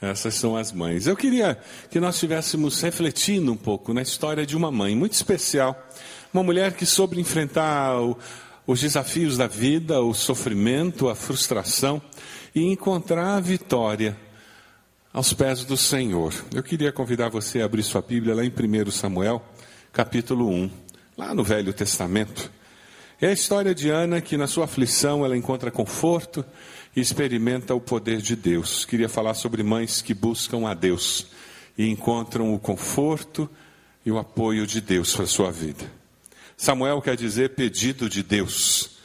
Essas são as mães. Eu queria que nós estivéssemos refletindo um pouco na história de uma mãe muito especial, uma mulher que soube enfrentar o, os desafios da vida, o sofrimento, a frustração e encontrar a vitória aos pés do Senhor. Eu queria convidar você a abrir sua Bíblia lá em 1 Samuel, capítulo 1, lá no Velho Testamento. É a história de Ana que, na sua aflição, ela encontra conforto e experimenta o poder de Deus. Queria falar sobre mães que buscam a Deus e encontram o conforto e o apoio de Deus para a sua vida. Samuel quer dizer pedido de Deus.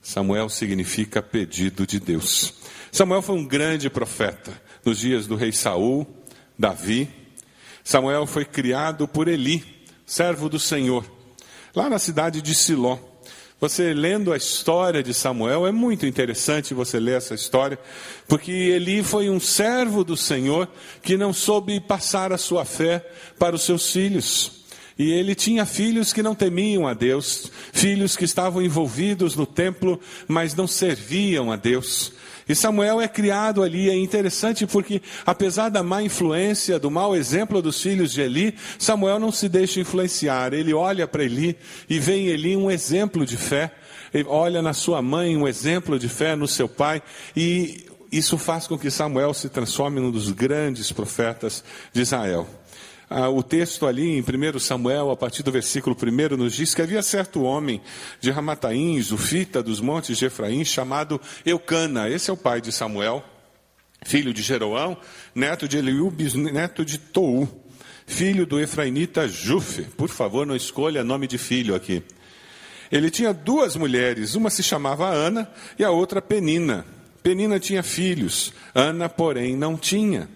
Samuel significa pedido de Deus. Samuel foi um grande profeta nos dias do rei Saul, Davi. Samuel foi criado por Eli, servo do Senhor, lá na cidade de Siló. Você lendo a história de Samuel, é muito interessante você ler essa história, porque Eli foi um servo do Senhor que não soube passar a sua fé para os seus filhos. E ele tinha filhos que não temiam a Deus, filhos que estavam envolvidos no templo, mas não serviam a Deus. E Samuel é criado ali, é interessante porque, apesar da má influência, do mau exemplo dos filhos de Eli, Samuel não se deixa influenciar. Ele olha para Eli e vê em Eli um exemplo de fé. Ele olha na sua mãe um exemplo de fé, no seu pai, e isso faz com que Samuel se transforme num dos grandes profetas de Israel. Ah, o texto ali em 1 Samuel, a partir do versículo 1, nos diz que havia certo homem de Ramataim, Zufita, dos montes de Efraim, chamado Eucana. Esse é o pai de Samuel, filho de Jeroão, neto de Eliú, neto de Tou, filho do Efrainita Jufe. Por favor, não escolha nome de filho aqui. Ele tinha duas mulheres, uma se chamava Ana e a outra Penina. Penina tinha filhos, Ana, porém, não tinha.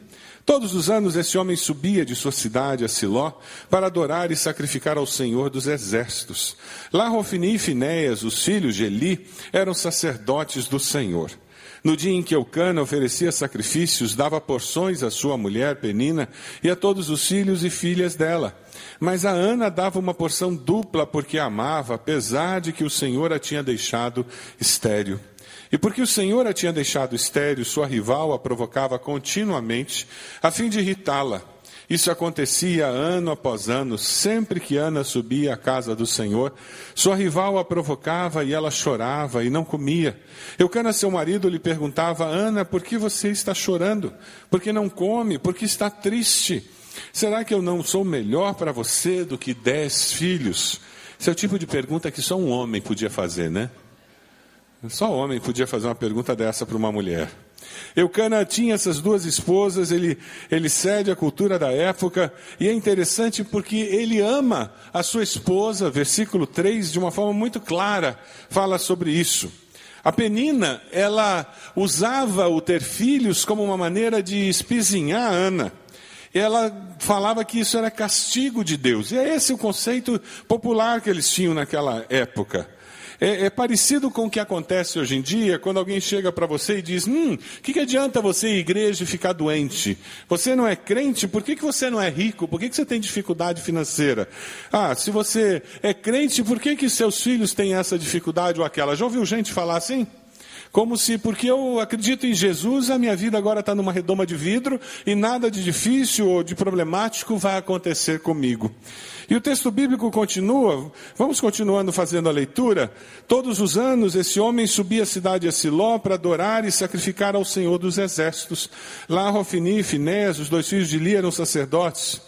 Todos os anos esse homem subia de sua cidade a Siló para adorar e sacrificar ao Senhor dos exércitos. Lá Rofini e Finéias, os filhos de Eli, eram sacerdotes do Senhor. No dia em que Eucana oferecia sacrifícios, dava porções à sua mulher Penina e a todos os filhos e filhas dela. Mas a Ana dava uma porção dupla porque a amava, apesar de que o Senhor a tinha deixado estéril. E porque o Senhor a tinha deixado estéril, sua rival a provocava continuamente, a fim de irritá-la. Isso acontecia ano após ano, sempre que Ana subia à casa do Senhor, sua rival a provocava e ela chorava e não comia. Eucana, seu marido, lhe perguntava: Ana, por que você está chorando? Por que não come? Por que está triste? Será que eu não sou melhor para você do que dez filhos? Esse é o tipo de pergunta que só um homem podia fazer, né? Só homem podia fazer uma pergunta dessa para uma mulher. Eucana tinha essas duas esposas, ele, ele cede à cultura da época, e é interessante porque ele ama a sua esposa, versículo 3, de uma forma muito clara, fala sobre isso. A Penina, ela usava o ter filhos como uma maneira de espizinhar a Ana. Ela falava que isso era castigo de Deus. E é esse o conceito popular que eles tinham naquela época. É, é, parecido com o que acontece hoje em dia, quando alguém chega para você e diz: Hum, o que, que adianta você ir à igreja e ficar doente? Você não é crente, por que, que você não é rico? Por que, que você tem dificuldade financeira? Ah, se você é crente, por que, que seus filhos têm essa dificuldade ou aquela? Já ouviu gente falar assim? Como se, porque eu acredito em Jesus, a minha vida agora está numa redoma de vidro e nada de difícil ou de problemático vai acontecer comigo. E o texto bíblico continua, vamos continuando fazendo a leitura. Todos os anos esse homem subia a cidade de Siló para adorar e sacrificar ao Senhor dos exércitos. Lá Rofini e Finés, os dois filhos de Lia, eram sacerdotes.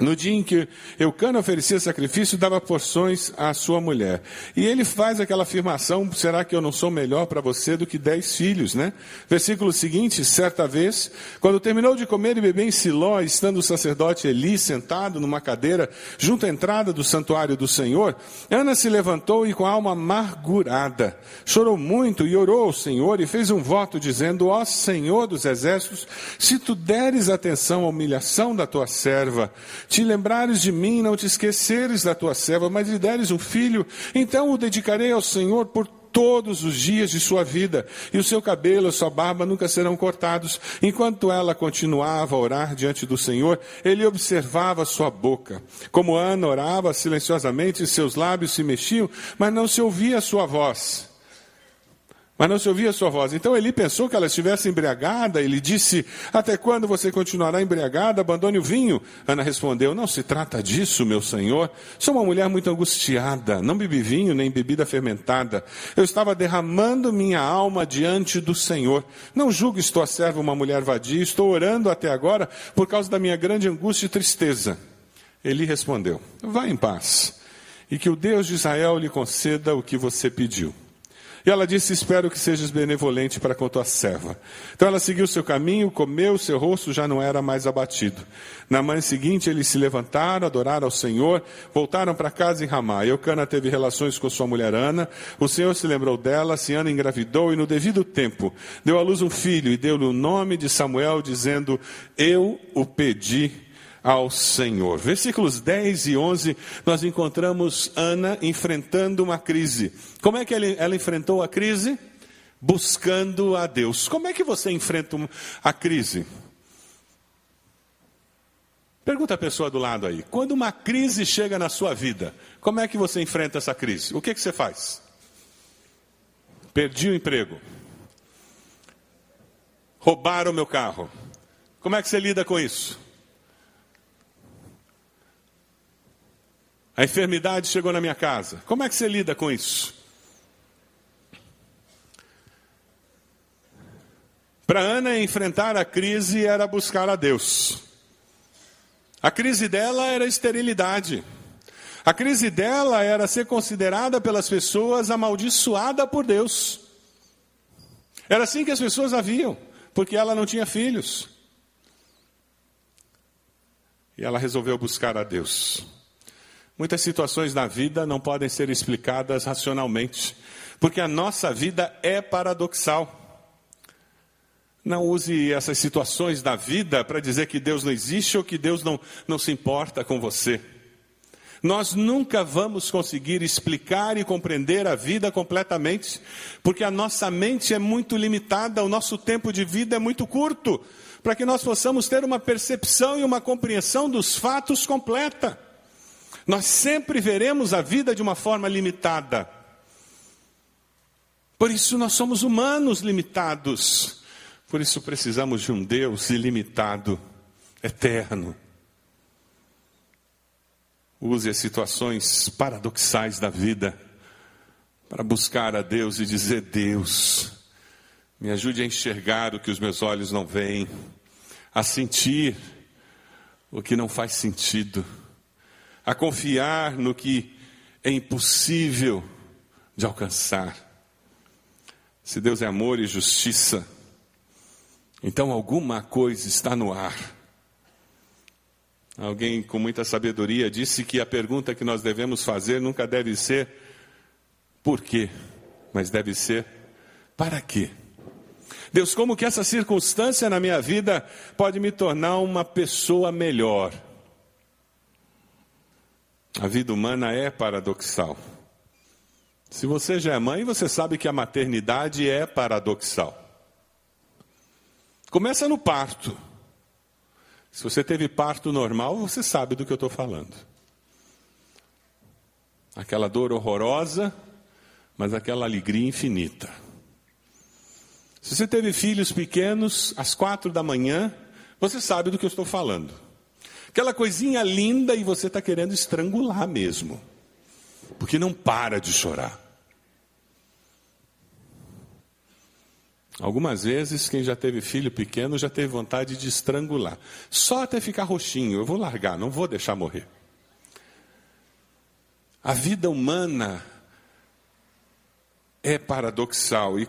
No dia em que Eucana oferecia sacrifício, dava porções à sua mulher. E ele faz aquela afirmação: será que eu não sou melhor para você do que dez filhos, né? Versículo seguinte: certa vez, quando terminou de comer e beber em Siló, estando o sacerdote Eli sentado numa cadeira junto à entrada do santuário do Senhor, Ana se levantou e com a alma amargurada chorou muito e orou ao Senhor e fez um voto dizendo: ó Senhor dos exércitos, se tu deres atenção à humilhação da tua serva, te lembrares de mim, não te esqueceres da tua serva, mas lhe deres um filho, então o dedicarei ao Senhor por todos os dias de sua vida, e o seu cabelo a sua barba nunca serão cortados. Enquanto ela continuava a orar diante do Senhor, ele observava sua boca. Como Ana orava silenciosamente, seus lábios se mexiam, mas não se ouvia a sua voz. Mas não se ouvia sua voz. Então Eli pensou que ela estivesse embriagada. Ele disse: Até quando você continuará embriagada? Abandone o vinho. Ana respondeu: Não se trata disso, meu senhor. Sou uma mulher muito angustiada. Não bebi vinho nem bebida fermentada. Eu estava derramando minha alma diante do Senhor. Não julgue estou a serva uma mulher vadia. Estou orando até agora por causa da minha grande angústia e tristeza. Eli respondeu: Vá em paz, e que o Deus de Israel lhe conceda o que você pediu. E ela disse: Espero que sejas benevolente para com tua serva. Então ela seguiu seu caminho, comeu, seu rosto já não era mais abatido. Na manhã seguinte, eles se levantaram, adoraram ao Senhor, voltaram para casa em Ramá. Eucana teve relações com sua mulher Ana. O Senhor se lembrou dela, se Ana engravidou e, no devido tempo, deu à luz um filho e deu-lhe o nome de Samuel, dizendo: Eu o pedi ao Senhor. Versículos 10 e 11, nós encontramos Ana enfrentando uma crise. Como é que ela enfrentou a crise? Buscando a Deus. Como é que você enfrenta a crise? Pergunta a pessoa do lado aí. Quando uma crise chega na sua vida, como é que você enfrenta essa crise? O que, que você faz? Perdi o emprego. Roubaram o meu carro. Como é que você lida com isso? A enfermidade chegou na minha casa. Como é que você lida com isso? Para Ana enfrentar a crise era buscar a Deus. A crise dela era esterilidade. A crise dela era ser considerada pelas pessoas amaldiçoada por Deus. Era assim que as pessoas a viam, porque ela não tinha filhos. E ela resolveu buscar a Deus. Muitas situações na vida não podem ser explicadas racionalmente, porque a nossa vida é paradoxal. Não use essas situações da vida para dizer que Deus não existe ou que Deus não, não se importa com você. Nós nunca vamos conseguir explicar e compreender a vida completamente, porque a nossa mente é muito limitada, o nosso tempo de vida é muito curto, para que nós possamos ter uma percepção e uma compreensão dos fatos completa. Nós sempre veremos a vida de uma forma limitada. Por isso nós somos humanos limitados. Por isso precisamos de um Deus ilimitado, eterno. Use as situações paradoxais da vida para buscar a Deus e dizer: Deus, me ajude a enxergar o que os meus olhos não veem, a sentir o que não faz sentido a confiar no que é impossível de alcançar. Se Deus é amor e justiça, então alguma coisa está no ar. Alguém com muita sabedoria disse que a pergunta que nós devemos fazer nunca deve ser por quê, mas deve ser para quê. Deus, como que essa circunstância na minha vida pode me tornar uma pessoa melhor? A vida humana é paradoxal. Se você já é mãe, você sabe que a maternidade é paradoxal. Começa no parto. Se você teve parto normal, você sabe do que eu estou falando. Aquela dor horrorosa, mas aquela alegria infinita. Se você teve filhos pequenos, às quatro da manhã, você sabe do que eu estou falando. Aquela coisinha linda e você está querendo estrangular mesmo. Porque não para de chorar. Algumas vezes, quem já teve filho pequeno já teve vontade de estrangular. Só até ficar roxinho. Eu vou largar, não vou deixar morrer. A vida humana é paradoxal. E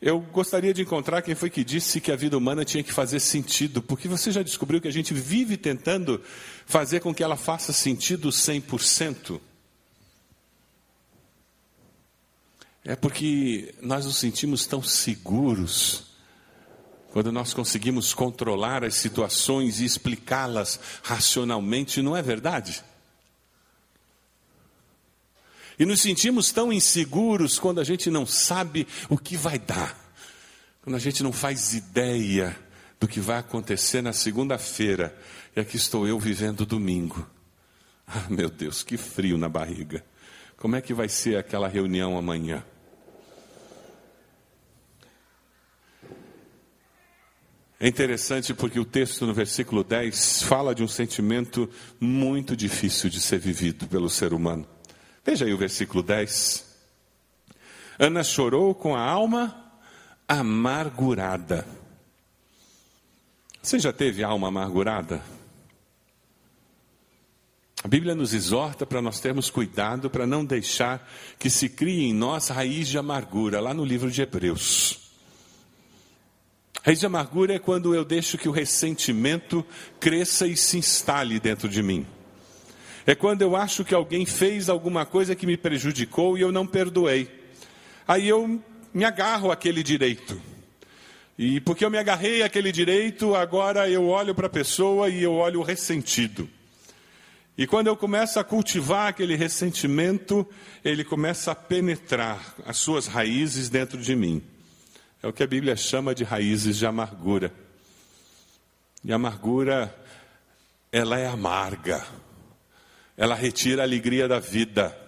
eu gostaria de encontrar quem foi que disse que a vida humana tinha que fazer sentido, porque você já descobriu que a gente vive tentando fazer com que ela faça sentido 100%. É porque nós nos sentimos tão seguros quando nós conseguimos controlar as situações e explicá-las racionalmente, não é verdade? E nos sentimos tão inseguros quando a gente não sabe o que vai dar, quando a gente não faz ideia do que vai acontecer na segunda-feira. E aqui estou eu vivendo domingo. Ah, meu Deus, que frio na barriga. Como é que vai ser aquela reunião amanhã? É interessante porque o texto no versículo 10 fala de um sentimento muito difícil de ser vivido pelo ser humano. Veja aí o versículo 10. Ana chorou com a alma amargurada. Você já teve alma amargurada? A Bíblia nos exorta para nós termos cuidado para não deixar que se crie em nós raiz de amargura, lá no livro de Hebreus. Raiz de amargura é quando eu deixo que o ressentimento cresça e se instale dentro de mim. É quando eu acho que alguém fez alguma coisa que me prejudicou e eu não perdoei. Aí eu me agarro àquele direito. E porque eu me agarrei àquele direito, agora eu olho para a pessoa e eu olho ressentido. E quando eu começo a cultivar aquele ressentimento, ele começa a penetrar as suas raízes dentro de mim. É o que a Bíblia chama de raízes de amargura. E a amargura, ela é amarga. Ela retira a alegria da vida.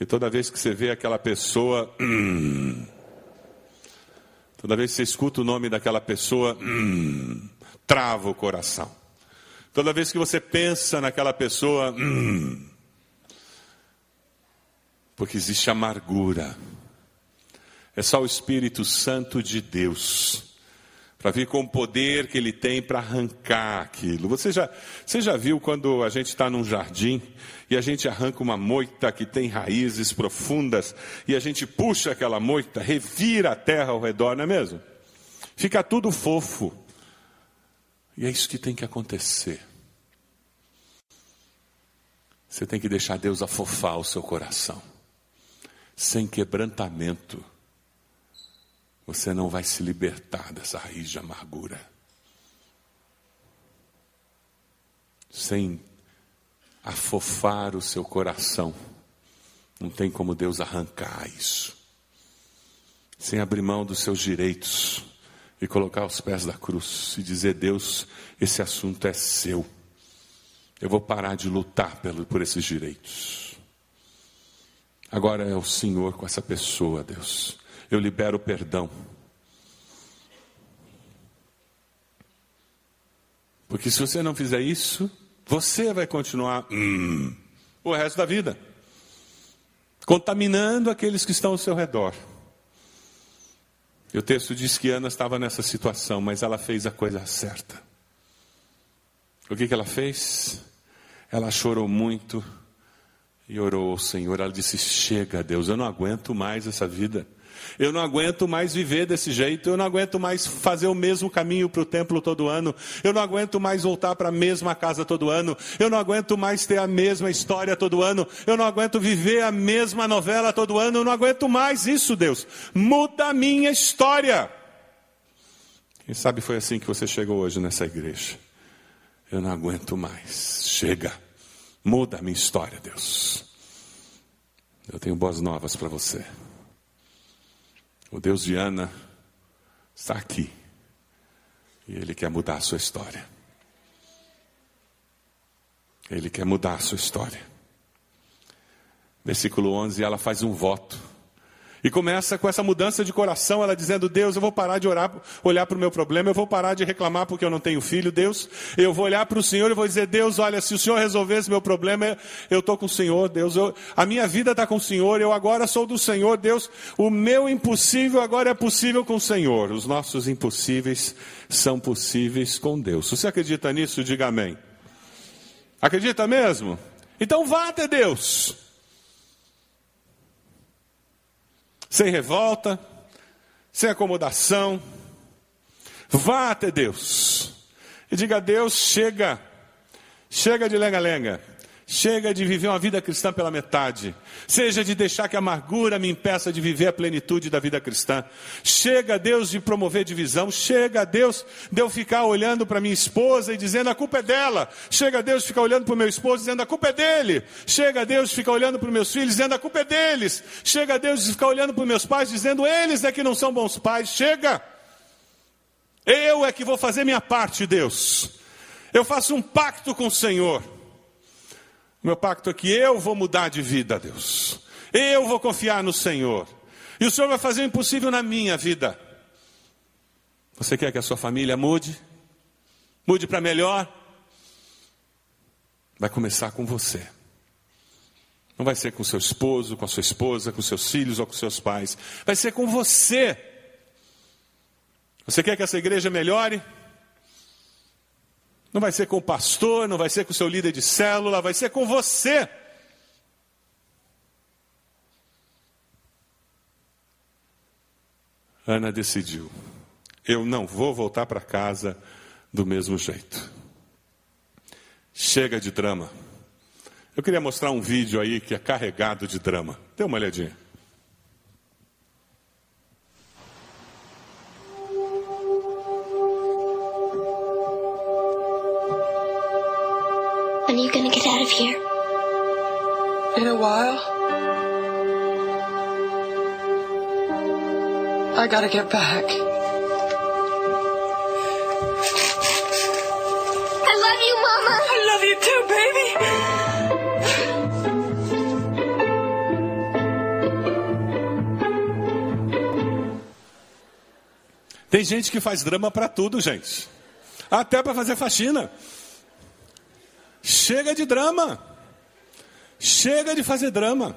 E toda vez que você vê aquela pessoa, hum, toda vez que você escuta o nome daquela pessoa, hum, trava o coração. Toda vez que você pensa naquela pessoa, hum, porque existe amargura. É só o Espírito Santo de Deus para vir com o poder que ele tem para arrancar aquilo. Você já, você já viu quando a gente está num jardim e a gente arranca uma moita que tem raízes profundas e a gente puxa aquela moita, revira a terra ao redor, não é mesmo? Fica tudo fofo. E é isso que tem que acontecer. Você tem que deixar Deus afofar o seu coração. Sem quebrantamento, você não vai se libertar dessa raiz de amargura. Sem afofar o seu coração, não tem como Deus arrancar isso. Sem abrir mão dos seus direitos, e colocar aos pés da cruz e dizer: Deus, esse assunto é seu. Eu vou parar de lutar por esses direitos. Agora é o Senhor com essa pessoa, Deus. Eu libero perdão. Porque se você não fizer isso, você vai continuar hum, o resto da vida contaminando aqueles que estão ao seu redor. E o texto diz que Ana estava nessa situação, mas ela fez a coisa certa. O que, que ela fez? Ela chorou muito e orou ao Senhor. Ela disse: Chega, Deus, eu não aguento mais essa vida. Eu não aguento mais viver desse jeito, eu não aguento mais fazer o mesmo caminho para o templo todo ano, eu não aguento mais voltar para a mesma casa todo ano, eu não aguento mais ter a mesma história todo ano, eu não aguento viver a mesma novela todo ano, eu não aguento mais isso, Deus. Muda a minha história. Quem sabe foi assim que você chegou hoje nessa igreja. Eu não aguento mais. Chega. Muda a minha história, Deus. Eu tenho boas novas para você. O Deus de Ana está aqui. E Ele quer mudar a sua história. Ele quer mudar a sua história. Versículo 11, ela faz um voto. E começa com essa mudança de coração, ela dizendo: Deus, eu vou parar de orar, olhar para o meu problema, eu vou parar de reclamar porque eu não tenho filho. Deus, eu vou olhar para o Senhor e vou dizer: Deus, olha, se o Senhor resolver esse meu problema, eu estou com o Senhor. Deus, eu, a minha vida está com o Senhor, eu agora sou do Senhor. Deus, o meu impossível agora é possível com o Senhor. Os nossos impossíveis são possíveis com Deus. Se você acredita nisso, diga amém. Acredita mesmo? Então vá até Deus. Sem revolta, sem acomodação. Vá até Deus e diga a Deus: chega, chega de lenga-lenga. Chega de viver uma vida cristã pela metade. Seja de deixar que a amargura me impeça de viver a plenitude da vida cristã. Chega, Deus, de promover divisão. Chega, Deus, de eu ficar olhando para minha esposa e dizendo a culpa é dela. Chega, Deus, de ficar olhando para o meu esposo dizendo a culpa é dele. Chega, Deus, de ficar olhando para os meus filhos dizendo a culpa é deles. Chega, Deus, de ficar olhando para os meus pais dizendo eles é que não são bons pais. Chega. Eu é que vou fazer minha parte, Deus. Eu faço um pacto com o Senhor. Meu pacto é que eu vou mudar de vida, Deus. Eu vou confiar no Senhor. E o Senhor vai fazer o impossível na minha vida. Você quer que a sua família mude? Mude para melhor? Vai começar com você. Não vai ser com seu esposo, com a sua esposa, com seus filhos ou com seus pais. Vai ser com você. Você quer que essa igreja melhore? Não vai ser com o pastor, não vai ser com o seu líder de célula, vai ser com você. Ana decidiu: eu não vou voltar para casa do mesmo jeito. Chega de drama. Eu queria mostrar um vídeo aí que é carregado de drama. Dê uma olhadinha. When are you gonna get out of here? In a while. I gotta get back. I love you, Mama. I love you too, baby. Tem gente que faz drama para tudo, gente. Até para fazer faxina. Chega de drama. Chega de fazer drama.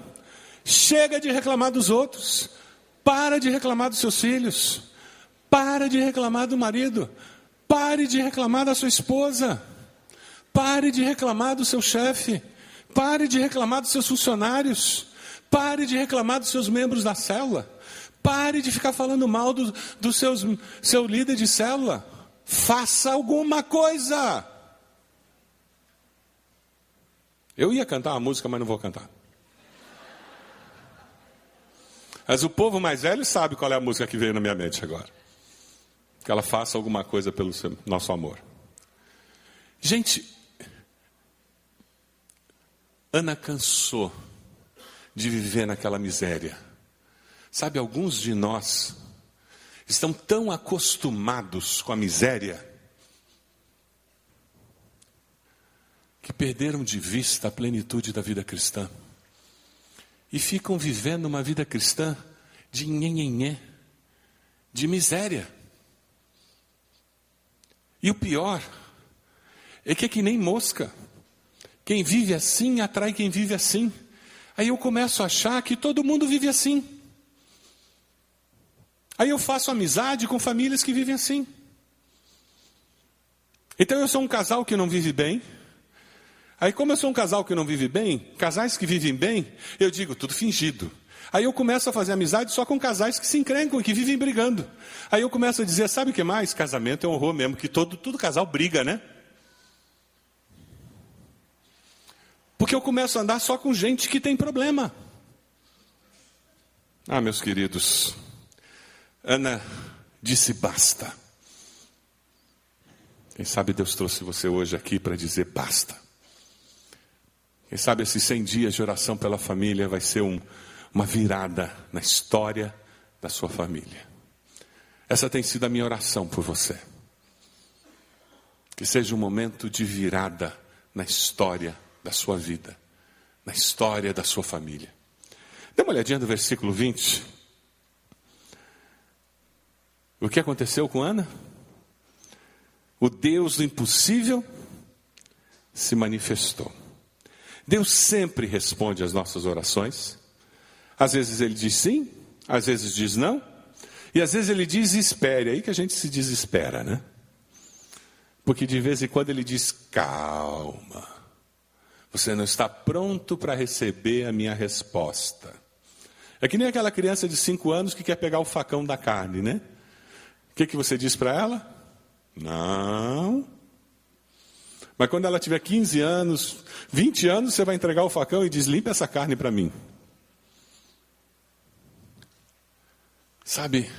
Chega de reclamar dos outros. Para de reclamar dos seus filhos. Para de reclamar do marido. Pare de reclamar da sua esposa. Pare de reclamar do seu chefe. Pare de reclamar dos seus funcionários. Pare de reclamar dos seus membros da célula. Pare de ficar falando mal do, do seus, seu líder de célula. Faça alguma coisa. Eu ia cantar uma música, mas não vou cantar. Mas o povo mais velho sabe qual é a música que veio na minha mente agora. Que ela faça alguma coisa pelo seu, nosso amor. Gente, Ana cansou de viver naquela miséria. Sabe, alguns de nós estão tão acostumados com a miséria que perderam de vista a plenitude da vida cristã e ficam vivendo uma vida cristã de nhenhenhé, de miséria. E o pior é que é que nem mosca. Quem vive assim atrai quem vive assim. Aí eu começo a achar que todo mundo vive assim. Aí eu faço amizade com famílias que vivem assim. Então eu sou um casal que não vive bem. Aí, como eu sou um casal que não vive bem, casais que vivem bem, eu digo, tudo fingido. Aí eu começo a fazer amizade só com casais que se encrencam e que vivem brigando. Aí eu começo a dizer, sabe o que mais? Casamento é um horror mesmo, que todo, todo casal briga, né? Porque eu começo a andar só com gente que tem problema. Ah, meus queridos, Ana disse basta. Quem sabe Deus trouxe você hoje aqui para dizer basta. Quem sabe esses 100 dias de oração pela família vai ser um, uma virada na história da sua família. Essa tem sido a minha oração por você. Que seja um momento de virada na história da sua vida, na história da sua família. Dê uma olhadinha no versículo 20. O que aconteceu com Ana? O Deus do impossível se manifestou. Deus sempre responde às nossas orações. Às vezes ele diz sim, às vezes diz não, e às vezes ele diz espere, aí que a gente se desespera, né? Porque de vez em quando ele diz calma, você não está pronto para receber a minha resposta. É que nem aquela criança de cinco anos que quer pegar o facão da carne, né? O que, que você diz para ela? Não. Mas quando ela tiver 15 anos, 20 anos, você vai entregar o facão e diz: limpa essa carne para mim. Sabe?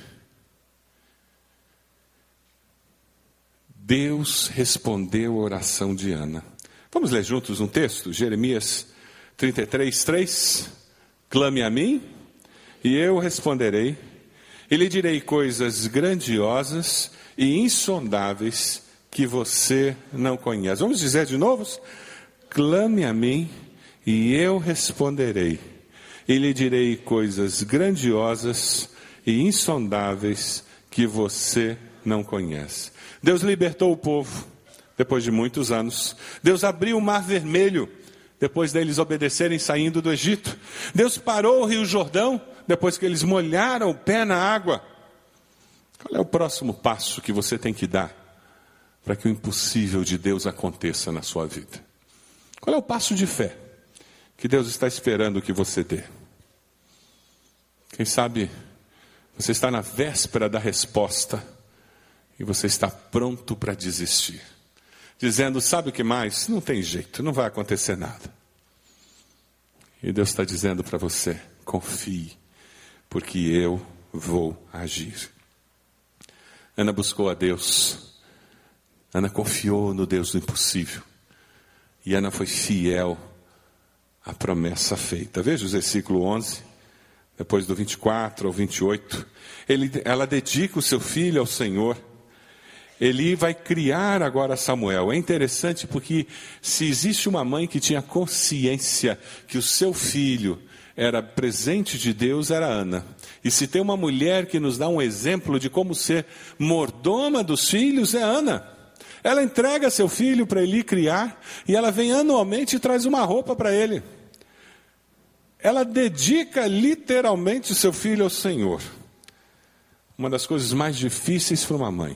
Deus respondeu a oração de Ana. Vamos ler juntos um texto? Jeremias 33, 3. Clame a mim, e eu responderei, e lhe direi coisas grandiosas e insondáveis que você não conhece. Vamos dizer de novo? Clame a mim, e eu responderei, e lhe direi coisas grandiosas e insondáveis que você não conhece. Deus libertou o povo depois de muitos anos. Deus abriu o mar vermelho depois deles obedecerem saindo do Egito. Deus parou o Rio Jordão depois que eles molharam o pé na água. Qual é o próximo passo que você tem que dar para que o impossível de Deus aconteça na sua vida? Qual é o passo de fé que Deus está esperando que você dê? Quem sabe você está na véspera da resposta e você está pronto para desistir, dizendo: sabe o que mais? Não tem jeito, não vai acontecer nada. E Deus está dizendo para você: confie, porque eu vou agir. Ana buscou a Deus, Ana confiou no Deus do impossível, e Ana foi fiel à promessa feita. Veja o versículo 11 depois do 24 ao 28, ele, ela dedica o seu filho ao Senhor. Ele vai criar agora Samuel. É interessante porque se existe uma mãe que tinha consciência que o seu filho era presente de Deus, era Ana. E se tem uma mulher que nos dá um exemplo de como ser mordoma dos filhos, é Ana. Ela entrega seu filho para ele criar e ela vem anualmente e traz uma roupa para ele ela dedica literalmente seu filho ao Senhor. Uma das coisas mais difíceis para uma mãe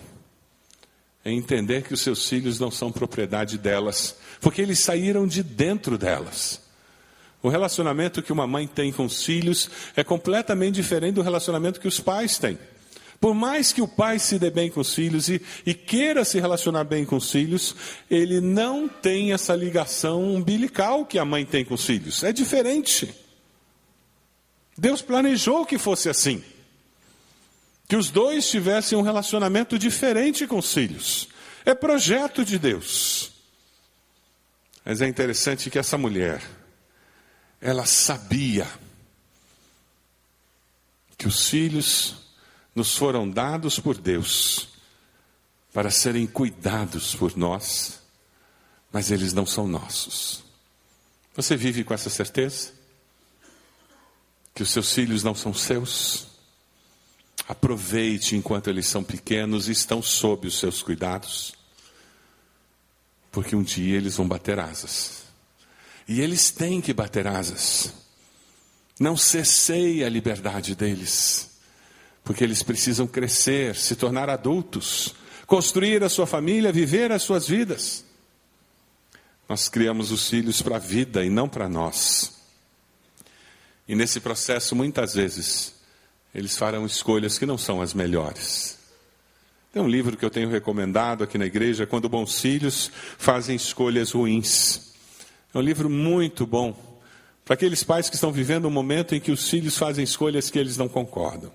é entender que os seus filhos não são propriedade delas, porque eles saíram de dentro delas. O relacionamento que uma mãe tem com os filhos é completamente diferente do relacionamento que os pais têm. Por mais que o pai se dê bem com os filhos e, e, queira se relacionar bem com os filhos, ele não tem essa ligação umbilical que a mãe tem com os filhos. É diferente. Deus planejou que fosse assim. Que os dois tivessem um relacionamento diferente com os filhos. É projeto de Deus. Mas é interessante que essa mulher, ela sabia que os filhos nos foram dados por Deus para serem cuidados por nós, mas eles não são nossos. Você vive com essa certeza? que os seus filhos não são seus. Aproveite enquanto eles são pequenos e estão sob os seus cuidados, porque um dia eles vão bater asas. E eles têm que bater asas. Não cessei a liberdade deles, porque eles precisam crescer, se tornar adultos, construir a sua família, viver as suas vidas. Nós criamos os filhos para a vida e não para nós. E nesse processo, muitas vezes, eles farão escolhas que não são as melhores. Tem um livro que eu tenho recomendado aqui na igreja, Quando Bons Filhos Fazem Escolhas Ruins. É um livro muito bom para aqueles pais que estão vivendo um momento em que os filhos fazem escolhas que eles não concordam.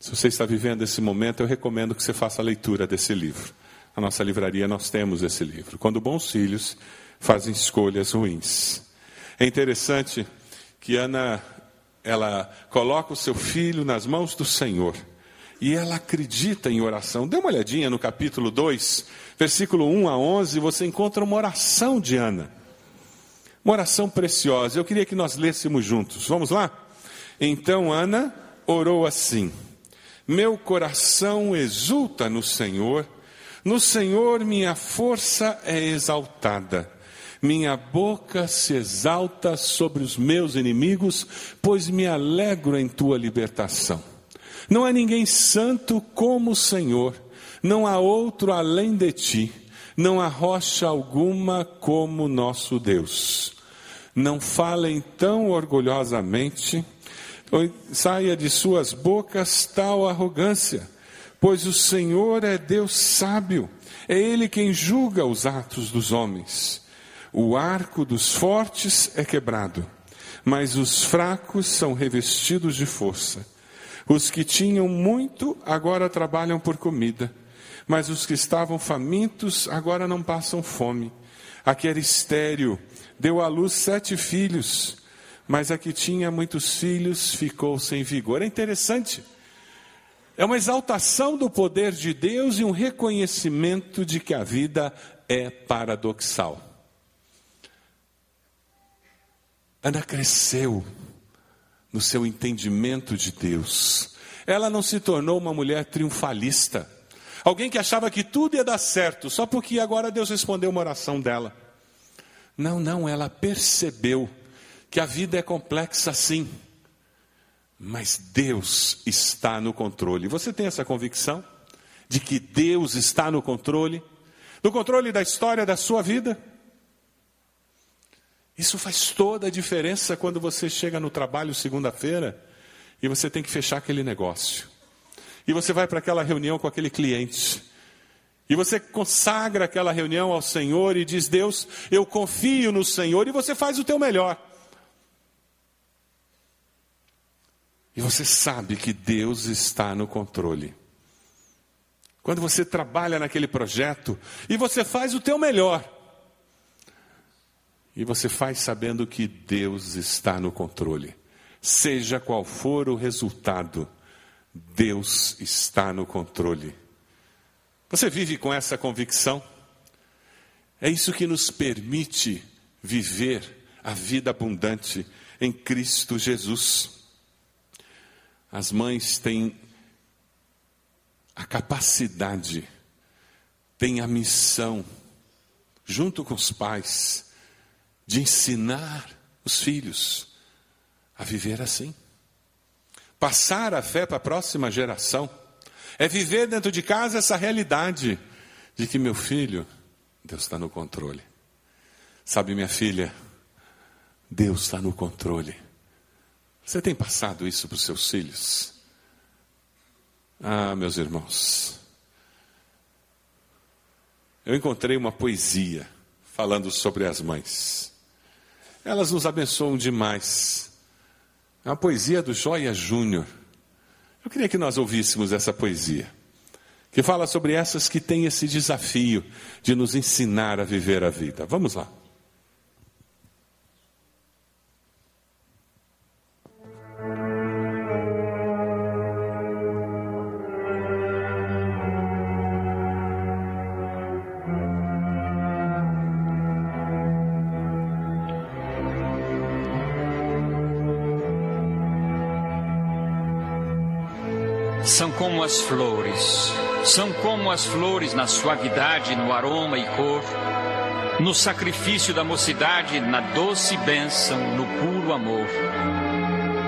Se você está vivendo esse momento, eu recomendo que você faça a leitura desse livro. Na nossa livraria nós temos esse livro. Quando bons filhos fazem escolhas ruins. É interessante que Ana ela coloca o seu filho nas mãos do Senhor e ela acredita em oração. Dê uma olhadinha no capítulo 2, versículo 1 a 11, você encontra uma oração de Ana. Uma oração preciosa. Eu queria que nós lêssemos juntos. Vamos lá? Então Ana orou assim: Meu coração exulta no Senhor, no Senhor minha força é exaltada. Minha boca se exalta sobre os meus inimigos, pois me alegro em tua libertação. Não há ninguém santo como o Senhor, não há outro além de ti, não há rocha alguma como nosso Deus. Não falem tão orgulhosamente, saia de suas bocas tal arrogância, pois o Senhor é Deus sábio, é Ele quem julga os atos dos homens. O arco dos fortes é quebrado, mas os fracos são revestidos de força. Os que tinham muito agora trabalham por comida, mas os que estavam famintos agora não passam fome. A que era deu à luz sete filhos, mas a que tinha muitos filhos ficou sem vigor. É interessante. É uma exaltação do poder de Deus e um reconhecimento de que a vida é paradoxal. Ana cresceu no seu entendimento de Deus. Ela não se tornou uma mulher triunfalista. Alguém que achava que tudo ia dar certo, só porque agora Deus respondeu uma oração dela. Não, não, ela percebeu que a vida é complexa sim, mas Deus está no controle. Você tem essa convicção de que Deus está no controle? No controle da história da sua vida? Isso faz toda a diferença quando você chega no trabalho segunda-feira e você tem que fechar aquele negócio. E você vai para aquela reunião com aquele cliente. E você consagra aquela reunião ao Senhor e diz: Deus, eu confio no Senhor, e você faz o teu melhor. E você sabe que Deus está no controle. Quando você trabalha naquele projeto e você faz o teu melhor, e você faz sabendo que Deus está no controle. Seja qual for o resultado, Deus está no controle. Você vive com essa convicção? É isso que nos permite viver a vida abundante em Cristo Jesus. As mães têm a capacidade, têm a missão, junto com os pais, de ensinar os filhos a viver assim. Passar a fé para a próxima geração é viver dentro de casa essa realidade de que meu filho, Deus está no controle. Sabe, minha filha, Deus está no controle. Você tem passado isso para os seus filhos? Ah, meus irmãos, eu encontrei uma poesia falando sobre as mães. Elas nos abençoam demais. É uma poesia do Joia Júnior. Eu queria que nós ouvíssemos essa poesia, que fala sobre essas que têm esse desafio de nos ensinar a viver a vida. Vamos lá. São como as flores, são como as flores na suavidade, no aroma e cor, no sacrifício da mocidade, na doce bênção, no puro amor.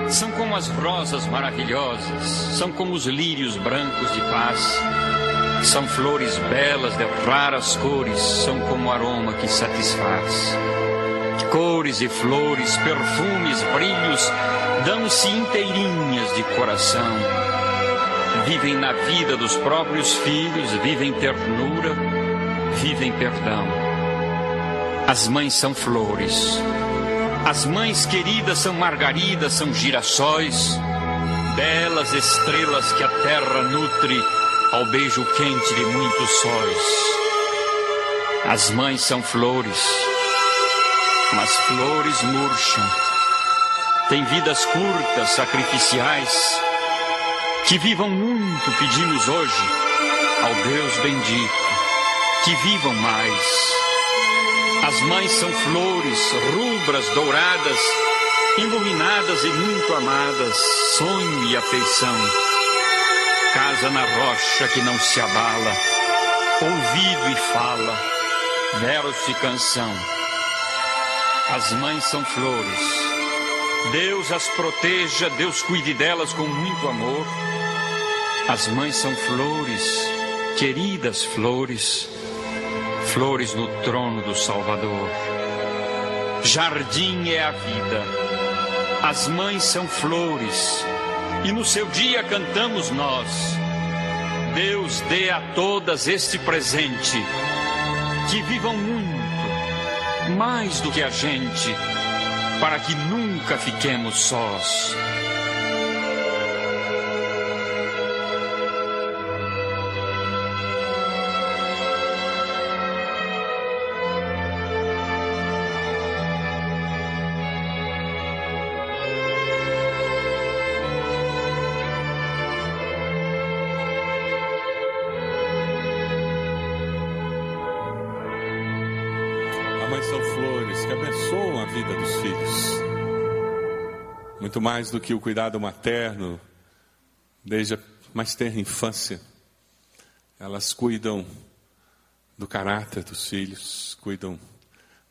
São como as rosas maravilhosas, são como os lírios brancos de paz. São flores belas de raras cores, são como o aroma que satisfaz. Cores e flores, perfumes, brilhos, dão-se inteirinhas de coração vivem na vida dos próprios filhos, vivem ternura, vivem perdão. As mães são flores, as mães queridas são margaridas, são girassóis, belas estrelas que a terra nutre ao beijo quente de muitos sóis. As mães são flores, mas flores murcham, têm vidas curtas, sacrificiais que vivam muito, pedimos hoje ao Deus bendito. Que vivam mais. As mães são flores, rubras, douradas, iluminadas e muito amadas, sonho e afeição. Casa na rocha que não se abala, ouvido e fala, verso e canção. As mães são flores. Deus as proteja, Deus cuide delas com muito amor. As mães são flores, queridas flores, flores no trono do Salvador. Jardim é a vida, as mães são flores, e no seu dia cantamos nós. Deus dê a todas este presente, que vivam muito, mais do que a gente, para que nunca fiquemos sós. Muito mais do que o cuidado materno, desde a mais terra infância. Elas cuidam do caráter dos filhos, cuidam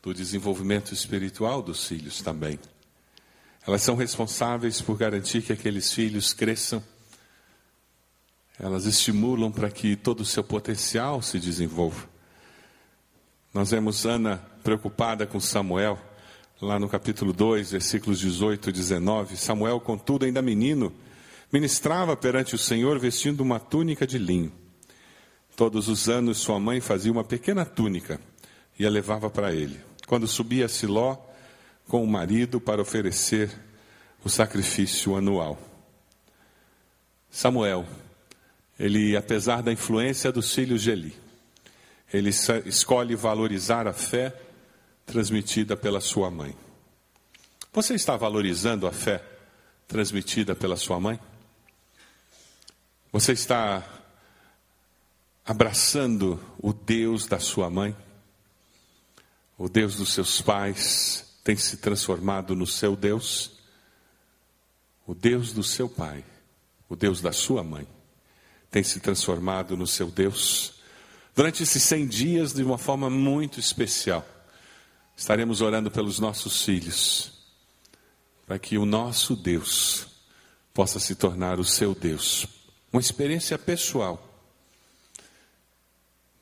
do desenvolvimento espiritual dos filhos também. Elas são responsáveis por garantir que aqueles filhos cresçam. Elas estimulam para que todo o seu potencial se desenvolva. Nós vemos Ana preocupada com Samuel, lá no capítulo 2, versículos 18 e 19. Samuel, contudo, ainda menino, ministrava perante o Senhor vestindo uma túnica de linho. Todos os anos sua mãe fazia uma pequena túnica e a levava para ele. Quando subia a Siló com o marido para oferecer o sacrifício anual. Samuel, ele, apesar da influência dos filhos de Eli, ele escolhe valorizar a fé transmitida pela sua mãe. Você está valorizando a fé transmitida pela sua mãe? Você está abraçando o Deus da sua mãe? O Deus dos seus pais tem se transformado no seu Deus? O Deus do seu pai, o Deus da sua mãe, tem se transformado no seu Deus? Durante esses 100 dias, de uma forma muito especial, estaremos orando pelos nossos filhos, para que o nosso Deus possa se tornar o seu Deus uma experiência pessoal.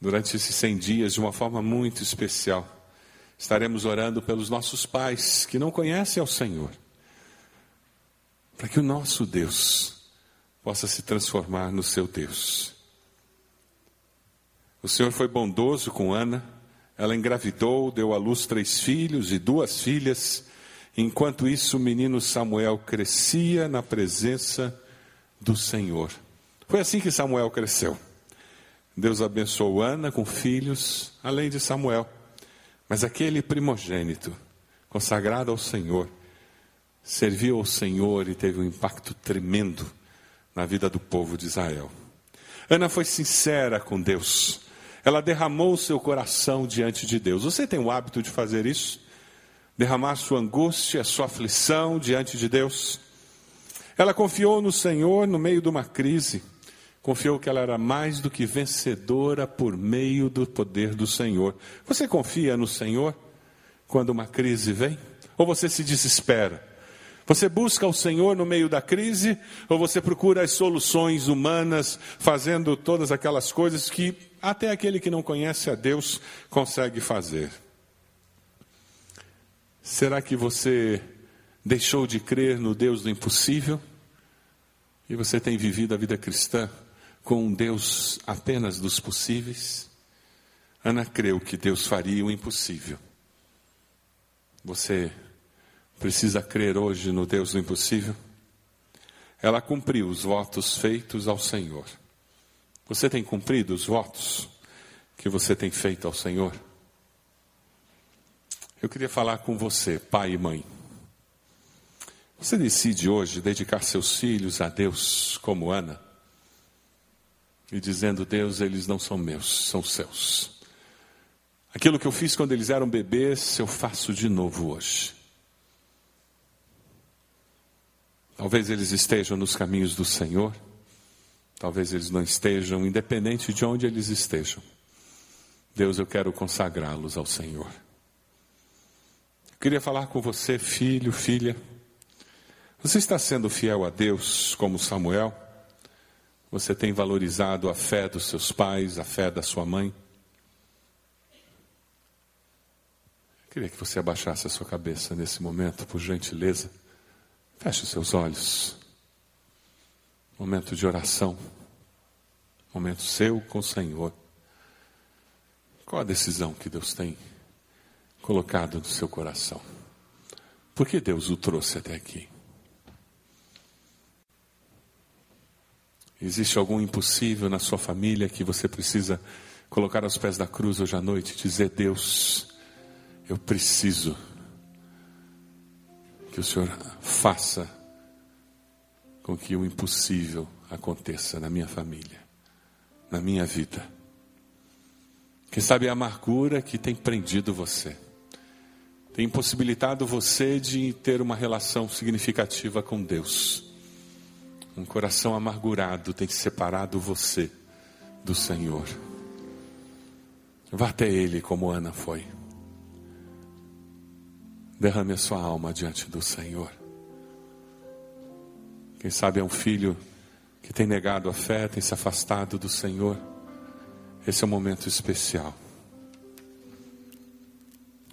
Durante esses 100 dias, de uma forma muito especial, estaremos orando pelos nossos pais que não conhecem ao Senhor, para que o nosso Deus possa se transformar no seu Deus. O Senhor foi bondoso com Ana, ela engravidou, deu à luz três filhos e duas filhas. Enquanto isso, o menino Samuel crescia na presença do Senhor. Foi assim que Samuel cresceu. Deus abençoou Ana com filhos, além de Samuel. Mas aquele primogênito, consagrado ao Senhor, serviu ao Senhor e teve um impacto tremendo na vida do povo de Israel. Ana foi sincera com Deus. Ela derramou o seu coração diante de Deus. Você tem o hábito de fazer isso? Derramar sua angústia, sua aflição diante de Deus? Ela confiou no Senhor no meio de uma crise confiou que ela era mais do que vencedora por meio do poder do Senhor. Você confia no Senhor quando uma crise vem? Ou você se desespera? Você busca o Senhor no meio da crise ou você procura as soluções humanas, fazendo todas aquelas coisas que até aquele que não conhece a Deus consegue fazer? Será que você deixou de crer no Deus do impossível? E você tem vivido a vida cristã com um Deus apenas dos possíveis? Ana creu que Deus faria o impossível. Você precisa crer hoje no Deus do impossível? Ela cumpriu os votos feitos ao Senhor. Você tem cumprido os votos que você tem feito ao Senhor? Eu queria falar com você, pai e mãe. Você decide hoje dedicar seus filhos a Deus como Ana? e dizendo: Deus, eles não são meus, são seus. Aquilo que eu fiz quando eles eram bebês, eu faço de novo hoje. Talvez eles estejam nos caminhos do Senhor, talvez eles não estejam, independente de onde eles estejam. Deus, eu quero consagrá-los ao Senhor. Eu queria falar com você, filho, filha. Você está sendo fiel a Deus como Samuel? Você tem valorizado a fé dos seus pais, a fé da sua mãe? Eu queria que você abaixasse a sua cabeça nesse momento, por gentileza. Feche seus olhos. Momento de oração. Momento seu com o Senhor. Qual a decisão que Deus tem colocado no seu coração? Por que Deus o trouxe até aqui? Existe algum impossível na sua família que você precisa colocar aos pés da cruz hoje à noite e dizer: Deus, eu preciso que o Senhor faça com que o impossível aconteça na minha família, na minha vida. Quem sabe a amargura que tem prendido você, tem impossibilitado você de ter uma relação significativa com Deus. Um coração amargurado tem separado você do Senhor. Vá até Ele como Ana foi. Derrame a sua alma diante do Senhor. Quem sabe é um filho que tem negado a fé, tem se afastado do Senhor. Esse é um momento especial.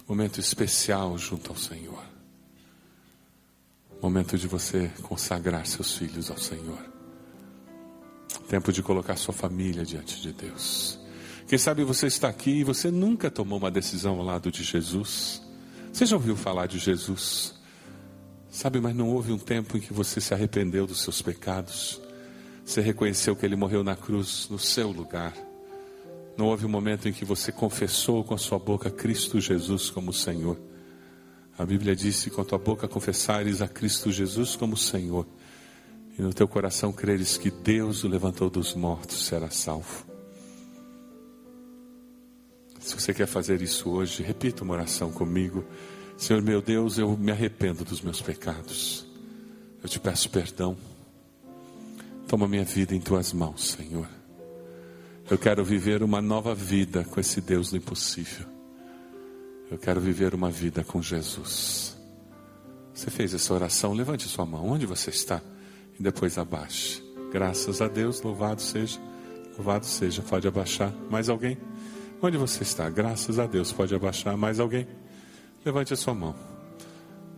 Momento especial junto ao Senhor. Momento de você consagrar seus filhos ao Senhor. Tempo de colocar sua família diante de Deus. Quem sabe você está aqui e você nunca tomou uma decisão ao lado de Jesus. Você já ouviu falar de Jesus? Sabe, mas não houve um tempo em que você se arrependeu dos seus pecados. Você reconheceu que ele morreu na cruz no seu lugar. Não houve um momento em que você confessou com a sua boca Cristo Jesus como Senhor. A Bíblia disse: com a tua boca confessares a Cristo Jesus como Senhor, e no teu coração creres que Deus o levantou dos mortos, será salvo. Se você quer fazer isso hoje, repita uma oração comigo. Senhor meu Deus, eu me arrependo dos meus pecados. Eu te peço perdão. Toma minha vida em tuas mãos, Senhor. Eu quero viver uma nova vida com esse Deus do impossível. Eu quero viver uma vida com Jesus. Você fez essa oração? Levante sua mão. Onde você está? E depois abaixe. Graças a Deus, louvado seja. Louvado seja. Pode abaixar. Mais alguém? Onde você está? Graças a Deus. Pode abaixar. Mais alguém? Levante a sua mão.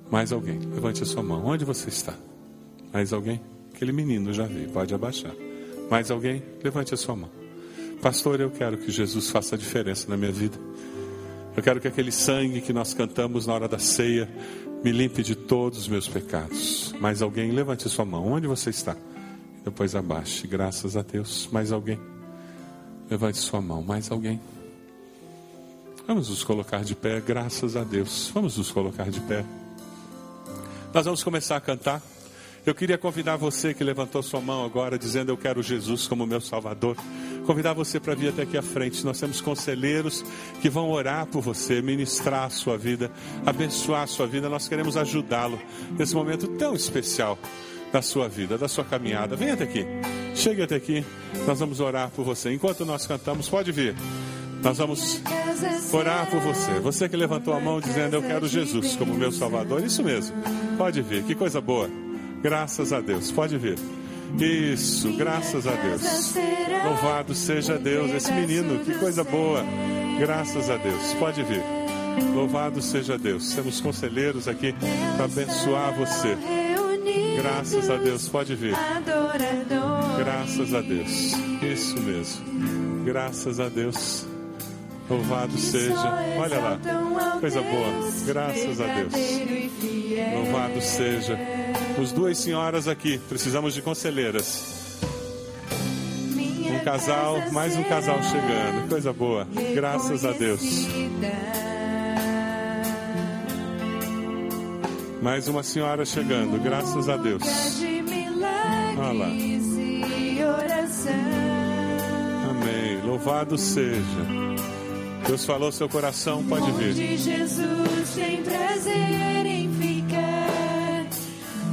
Mais alguém? Levante a sua mão. Onde você está? Mais alguém? Aquele menino já veio. Pode abaixar. Mais alguém? Levante a sua mão. Pastor, eu quero que Jesus faça a diferença na minha vida. Eu quero que aquele sangue que nós cantamos na hora da ceia me limpe de todos os meus pecados. Mais alguém? Levante a sua mão. Onde você está? Depois abaixe. Graças a Deus. Mais alguém? Levante sua mão. Mais alguém? Vamos nos colocar de pé, graças a Deus. Vamos nos colocar de pé. Nós vamos começar a cantar. Eu queria convidar você que levantou sua mão agora, dizendo: Eu quero Jesus como meu Salvador. Convidar você para vir até aqui à frente. Nós temos conselheiros que vão orar por você, ministrar a sua vida, abençoar a sua vida. Nós queremos ajudá-lo nesse momento tão especial da sua vida, da sua caminhada. Venha até aqui. Chegue até aqui. Nós vamos orar por você. Enquanto nós cantamos, pode vir. Nós vamos orar por você. Você que levantou a mão dizendo: Eu quero Jesus como meu Salvador. Isso mesmo. Pode vir. Que coisa boa. Graças a Deus. Pode vir. Isso, graças a Deus. Louvado seja Deus. Esse menino, que coisa boa. Graças a Deus. Pode vir. Louvado seja Deus. Temos conselheiros aqui para abençoar você. Graças a Deus. Pode vir. Graças a Deus. Isso mesmo. Graças a Deus. Louvado seja. Olha lá. Coisa boa. Graças a Deus. Louvado seja. Os duas senhoras aqui. Precisamos de conselheiras. Um casal, mais um casal chegando. Coisa boa. Graças a Deus. Mais uma senhora chegando. Graças a Deus. Olha lá. Amém. Louvado seja. Deus falou seu coração, pode vir. Onde Jesus tem prazer em ficar,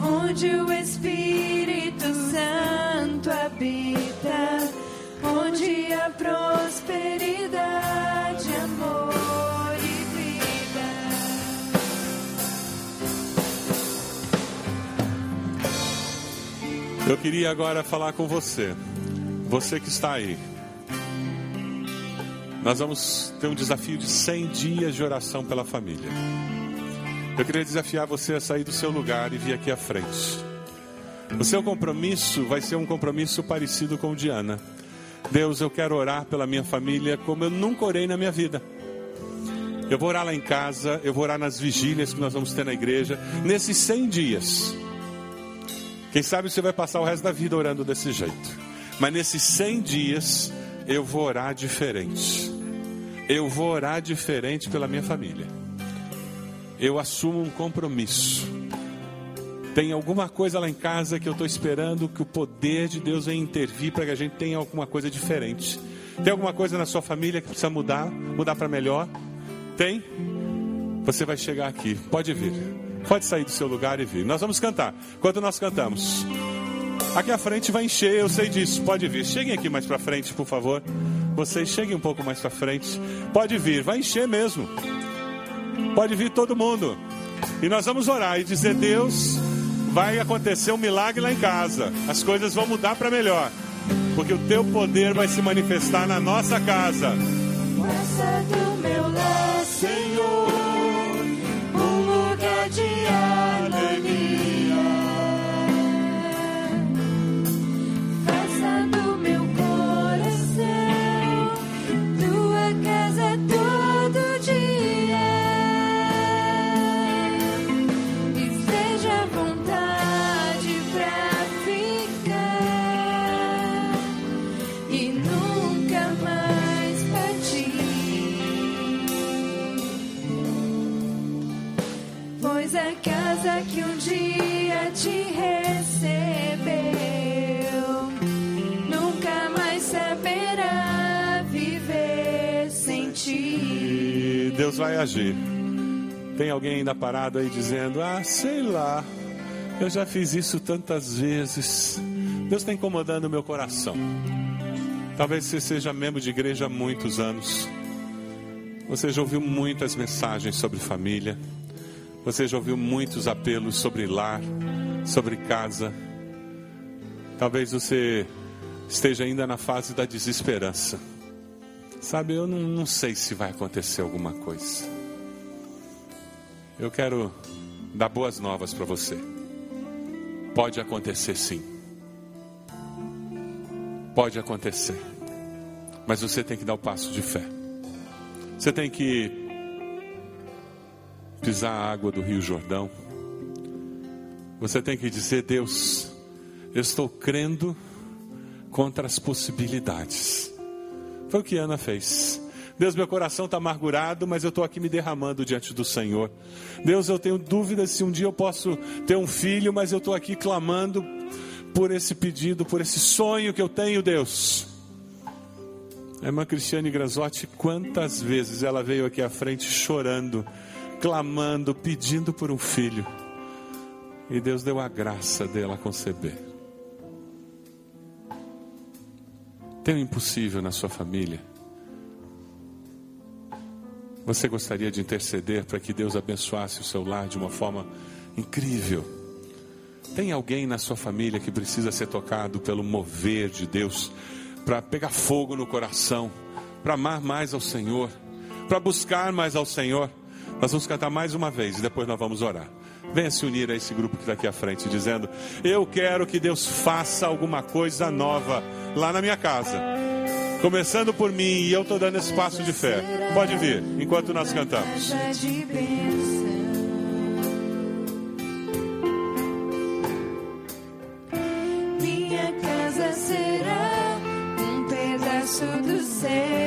onde o Espírito Santo habita, onde a prosperidade, amor e vida. Eu queria agora falar com você, você que está aí. Nós vamos ter um desafio de 100 dias de oração pela família. Eu queria desafiar você a sair do seu lugar e vir aqui à frente. O seu compromisso vai ser um compromisso parecido com o de Ana. Deus, eu quero orar pela minha família como eu nunca orei na minha vida. Eu vou orar lá em casa, eu vou orar nas vigílias que nós vamos ter na igreja, nesses 100 dias. Quem sabe você vai passar o resto da vida orando desse jeito. Mas nesses 100 dias, eu vou orar diferente. Eu vou orar diferente pela minha família. Eu assumo um compromisso. Tem alguma coisa lá em casa que eu estou esperando que o poder de Deus venha intervir para que a gente tenha alguma coisa diferente. Tem alguma coisa na sua família que precisa mudar, mudar para melhor? Tem? Você vai chegar aqui. Pode vir. Pode sair do seu lugar e vir. Nós vamos cantar. Enquanto nós cantamos, Aqui à frente vai encher, eu sei disso. Pode vir. Cheguem aqui mais para frente, por favor. Vocês cheguem um pouco mais para frente. Pode vir, vai encher mesmo. Pode vir todo mundo. E nós vamos orar e dizer: Deus, vai acontecer um milagre lá em casa. As coisas vão mudar para melhor. Porque o teu poder vai se manifestar na nossa casa. Passa do meu lado, Senhor, um lugar de harmonia. A casa que um dia te recebeu nunca mais saberá viver sem ti. Deus vai agir. Tem alguém ainda parado aí dizendo: Ah, sei lá, eu já fiz isso tantas vezes. Deus está incomodando o meu coração. Talvez você seja membro de igreja há muitos anos. Você já ouviu muitas mensagens sobre família. Você já ouviu muitos apelos sobre lar, sobre casa. Talvez você esteja ainda na fase da desesperança. Sabe, eu não, não sei se vai acontecer alguma coisa. Eu quero dar boas novas para você. Pode acontecer sim. Pode acontecer. Mas você tem que dar o passo de fé. Você tem que pisar a água do Rio Jordão. Você tem que dizer: Deus, eu estou crendo contra as possibilidades. Foi o que Ana fez. Deus, meu coração está amargurado, mas eu estou aqui me derramando diante do Senhor. Deus, eu tenho dúvidas se um dia eu posso ter um filho, mas eu estou aqui clamando por esse pedido, por esse sonho que eu tenho, Deus. A irmã Cristiane Grazotti, quantas vezes ela veio aqui à frente chorando, clamando, pedindo por um filho. E Deus deu a graça dela conceber. Tem um impossível na sua família? Você gostaria de interceder para que Deus abençoasse o seu lar de uma forma incrível? Tem alguém na sua família que precisa ser tocado pelo mover de Deus, para pegar fogo no coração, para amar mais ao Senhor, para buscar mais ao Senhor? Nós vamos cantar mais uma vez e depois nós vamos orar. Venha se unir a esse grupo que está aqui à frente, dizendo: Eu quero que Deus faça alguma coisa nova lá na minha casa. Começando por mim, e eu estou dando esse passo de fé. Pode vir, enquanto nós cantamos. Minha casa será um pedaço do céu.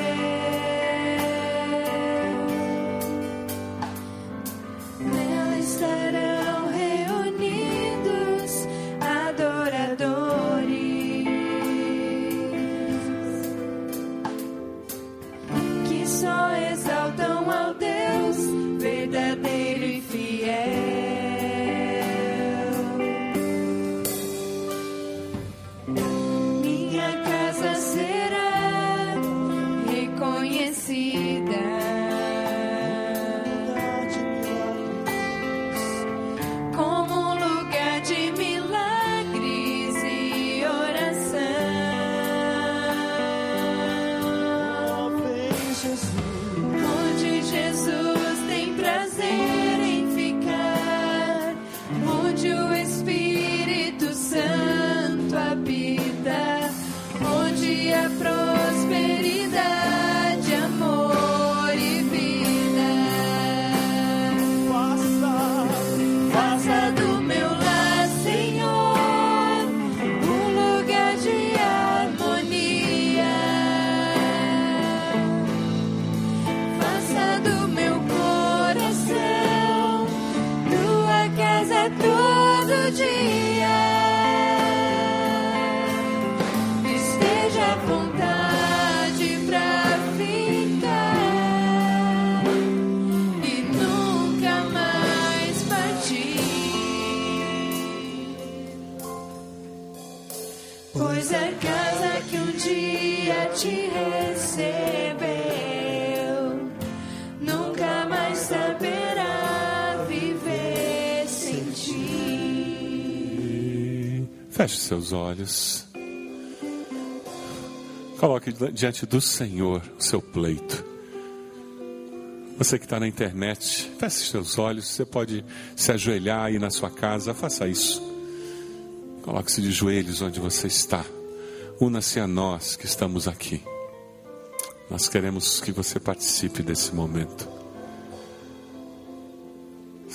Onde seus olhos. Coloque diante do Senhor o seu pleito. Você que está na internet, feche seus olhos. Você pode se ajoelhar aí na sua casa, faça isso. Coloque-se de joelhos onde você está. Una-se a nós que estamos aqui. Nós queremos que você participe desse momento.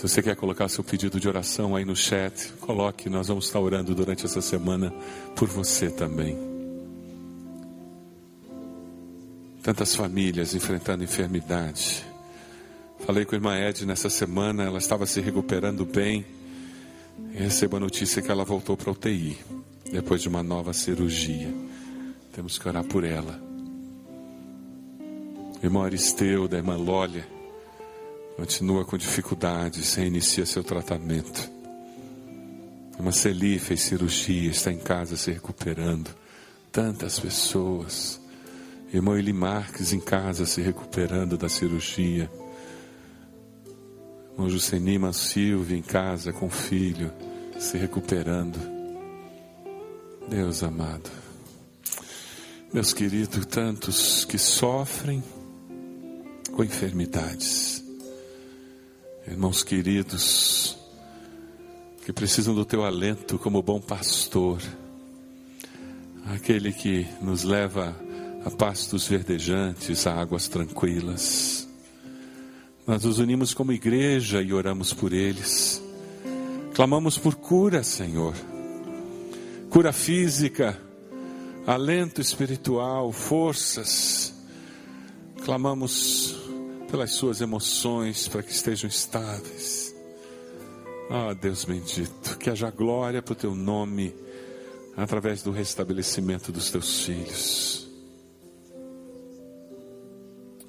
Se você quer colocar seu pedido de oração aí no chat, coloque, nós vamos estar orando durante essa semana por você também. Tantas famílias enfrentando enfermidade. Falei com a irmã Ed nessa semana, ela estava se recuperando bem. E recebo a notícia que ela voltou para a UTI, depois de uma nova cirurgia. Temos que orar por ela. O irmão Aristeu, da irmã Lólia, continua com dificuldades, reinicia seu tratamento. A irmã Celi fez cirurgia, está em casa se recuperando. Tantas pessoas. Irmão Eli Marques em casa se recuperando da cirurgia. Irmão Jucenima Silvia em casa com o filho se recuperando. Deus amado. Meus queridos, tantos que sofrem com enfermidades. Irmãos queridos, que precisam do teu alento como bom pastor, aquele que nos leva a pastos verdejantes, a águas tranquilas. Nós nos unimos como igreja e oramos por eles. Clamamos por cura, Senhor. Cura física, alento espiritual, forças. Clamamos pelas suas emoções para que estejam estáveis. Ah, Deus bendito, que haja glória para o teu nome através do restabelecimento dos teus filhos.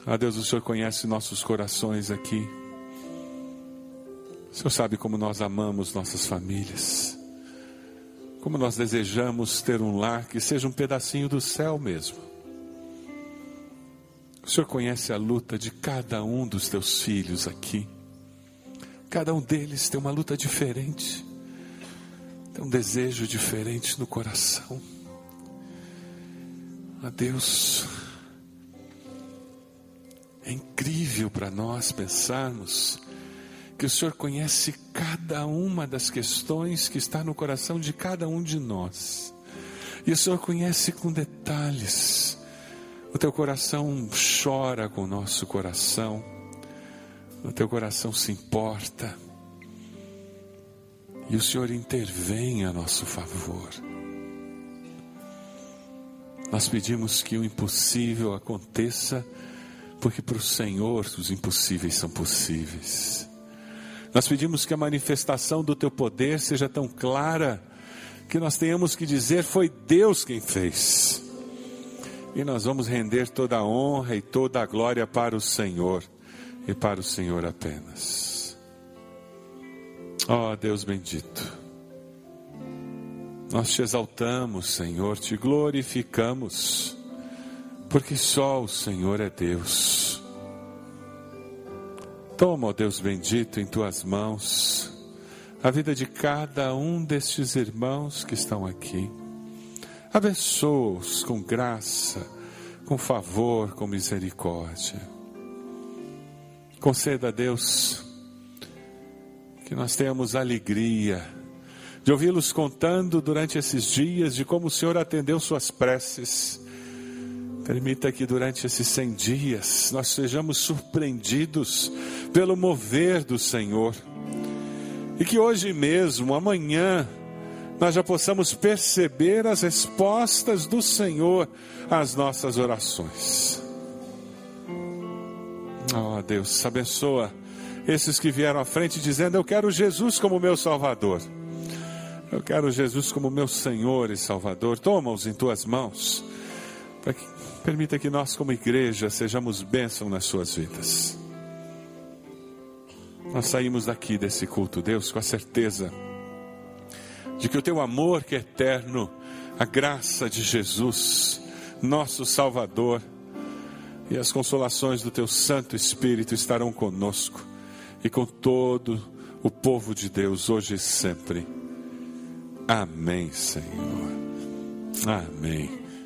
Ah, Deus, o Senhor conhece nossos corações aqui. O Senhor sabe como nós amamos nossas famílias. Como nós desejamos ter um lar que seja um pedacinho do céu mesmo. O Senhor conhece a luta de cada um dos teus filhos aqui. Cada um deles tem uma luta diferente, tem um desejo diferente no coração. A Deus, é incrível para nós pensarmos que o Senhor conhece cada uma das questões que está no coração de cada um de nós. E o Senhor conhece com detalhes o teu coração chora com o nosso coração. O teu coração se importa. E o Senhor intervém a nosso favor. Nós pedimos que o impossível aconteça, porque para o Senhor os impossíveis são possíveis. Nós pedimos que a manifestação do teu poder seja tão clara que nós tenhamos que dizer: foi Deus quem fez. E nós vamos render toda a honra e toda a glória para o Senhor e para o Senhor apenas. Ó oh, Deus bendito, nós te exaltamos, Senhor, te glorificamos, porque só o Senhor é Deus. Toma, ó Deus bendito, em tuas mãos a vida de cada um destes irmãos que estão aqui. Abençoa-os com graça, com favor, com misericórdia. Conceda a Deus que nós tenhamos alegria de ouvi-los contando durante esses dias de como o Senhor atendeu suas preces. Permita que durante esses cem dias nós sejamos surpreendidos pelo mover do Senhor. E que hoje mesmo, amanhã, nós já possamos perceber as respostas do Senhor às nossas orações. Oh Deus, abençoa esses que vieram à frente dizendo: Eu quero Jesus como meu Salvador. Eu quero Jesus como meu Senhor e Salvador. Toma-os em tuas mãos. Para que, permita que nós, como igreja, sejamos bênção nas suas vidas. Nós saímos daqui desse culto, Deus, com a certeza de que o teu amor que é eterno, a graça de Jesus, nosso Salvador, e as consolações do teu Santo Espírito estarão conosco e com todo o povo de Deus, hoje e sempre. Amém, Senhor. Amém.